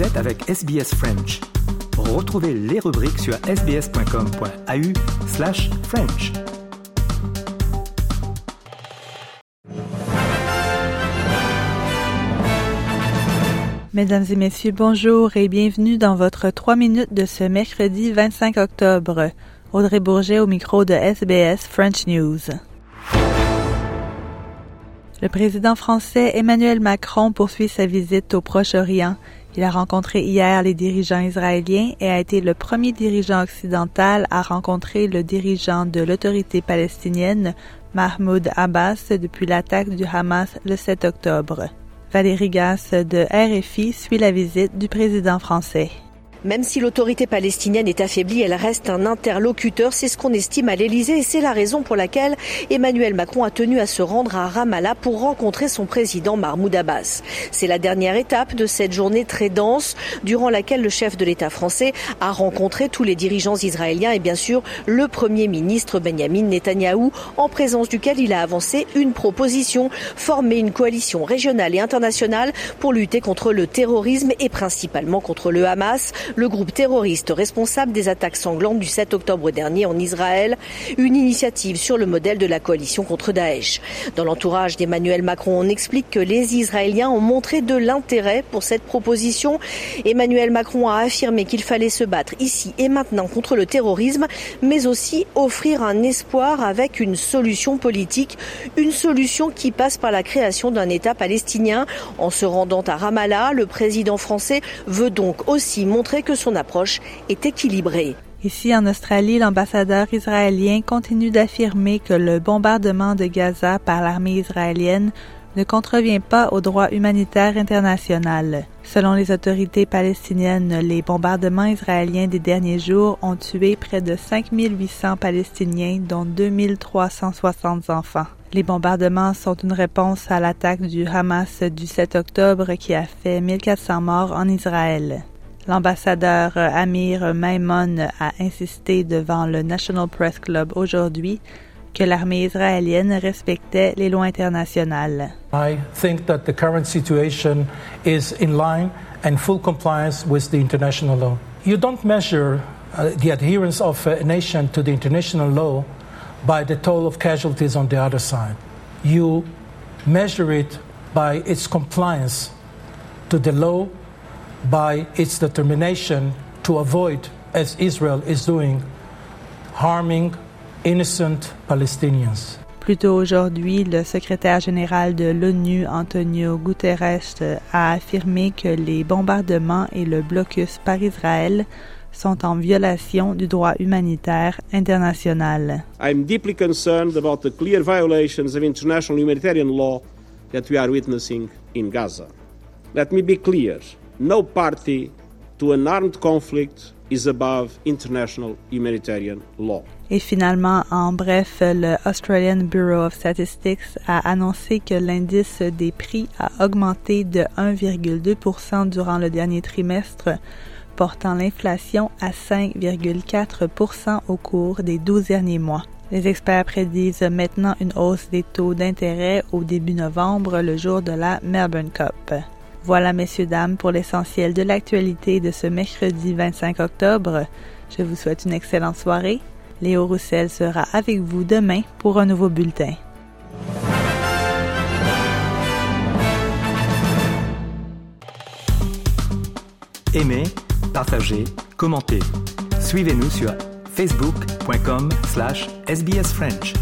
Avec SBS French. Retrouvez les rubriques sur sbs.com.au slash French. Mesdames et messieurs, bonjour et bienvenue dans votre 3 minutes de ce mercredi 25 octobre. Audrey Bourget au micro de SBS French News. Le président français Emmanuel Macron poursuit sa visite au Proche-Orient. Il a rencontré hier les dirigeants israéliens et a été le premier dirigeant occidental à rencontrer le dirigeant de l'autorité palestinienne, Mahmoud Abbas, depuis l'attaque du Hamas le 7 octobre. Valérie Gasse de RFI suit la visite du président français. Même si l'autorité palestinienne est affaiblie, elle reste un interlocuteur. C'est ce qu'on estime à l'Elysée et c'est la raison pour laquelle Emmanuel Macron a tenu à se rendre à Ramallah pour rencontrer son président Mahmoud Abbas. C'est la dernière étape de cette journée très dense durant laquelle le chef de l'État français a rencontré tous les dirigeants israéliens et bien sûr le premier ministre Benjamin Netanyahou en présence duquel il a avancé une proposition, former une coalition régionale et internationale pour lutter contre le terrorisme et principalement contre le Hamas le groupe terroriste responsable des attaques sanglantes du 7 octobre dernier en Israël, une initiative sur le modèle de la coalition contre Daesh. Dans l'entourage d'Emmanuel Macron, on explique que les Israéliens ont montré de l'intérêt pour cette proposition. Emmanuel Macron a affirmé qu'il fallait se battre ici et maintenant contre le terrorisme, mais aussi offrir un espoir avec une solution politique, une solution qui passe par la création d'un État palestinien. En se rendant à Ramallah, le président français veut donc aussi montrer que son approche est équilibrée. Ici en Australie, l'ambassadeur israélien continue d'affirmer que le bombardement de Gaza par l'armée israélienne ne contrevient pas au droit humanitaire international. Selon les autorités palestiniennes, les bombardements israéliens des derniers jours ont tué près de 5800 Palestiniens, dont 2360 enfants. Les bombardements sont une réponse à l'attaque du Hamas du 7 octobre qui a fait 1400 morts en Israël. L'ambassadeur Amir Maimon a insisté devant le National Press Club aujourd'hui que l'armée israélienne respectait les lois internationales. I think that the current situation is in line and full compliance with the international law. You don't measure uh, the adherence of a nation to the international law by the toll of casualties on the other side. You measure it by its compliance to the law by its determination to avoid, as Israel is doing, harming innocent Palestinians. Plus tôt aujourd'hui, le secrétaire général de l'ONU, Antonio Guterres, a affirmé que les bombardements et le blocus par Israël sont en violation du droit humanitaire international. I'm deeply concerned about the clear violations of international humanitarian law that we are witnessing in Gaza. Let me be clear. No party to an armed conflict is above international humanitarian law. Et finalement, en bref, le Australian Bureau of Statistics a annoncé que l'indice des prix a augmenté de 1,2 durant le dernier trimestre, portant l'inflation à 5,4% au cours des 12 derniers mois. Les experts prédisent maintenant une hausse des taux d'intérêt au début novembre, le jour de la Melbourne Cup. Voilà, messieurs, dames, pour l'essentiel de l'actualité de ce mercredi 25 octobre. Je vous souhaite une excellente soirée. Léo Roussel sera avec vous demain pour un nouveau bulletin. Aimez, partagez, commentez. Suivez-nous sur facebook.com slash sbsfrench.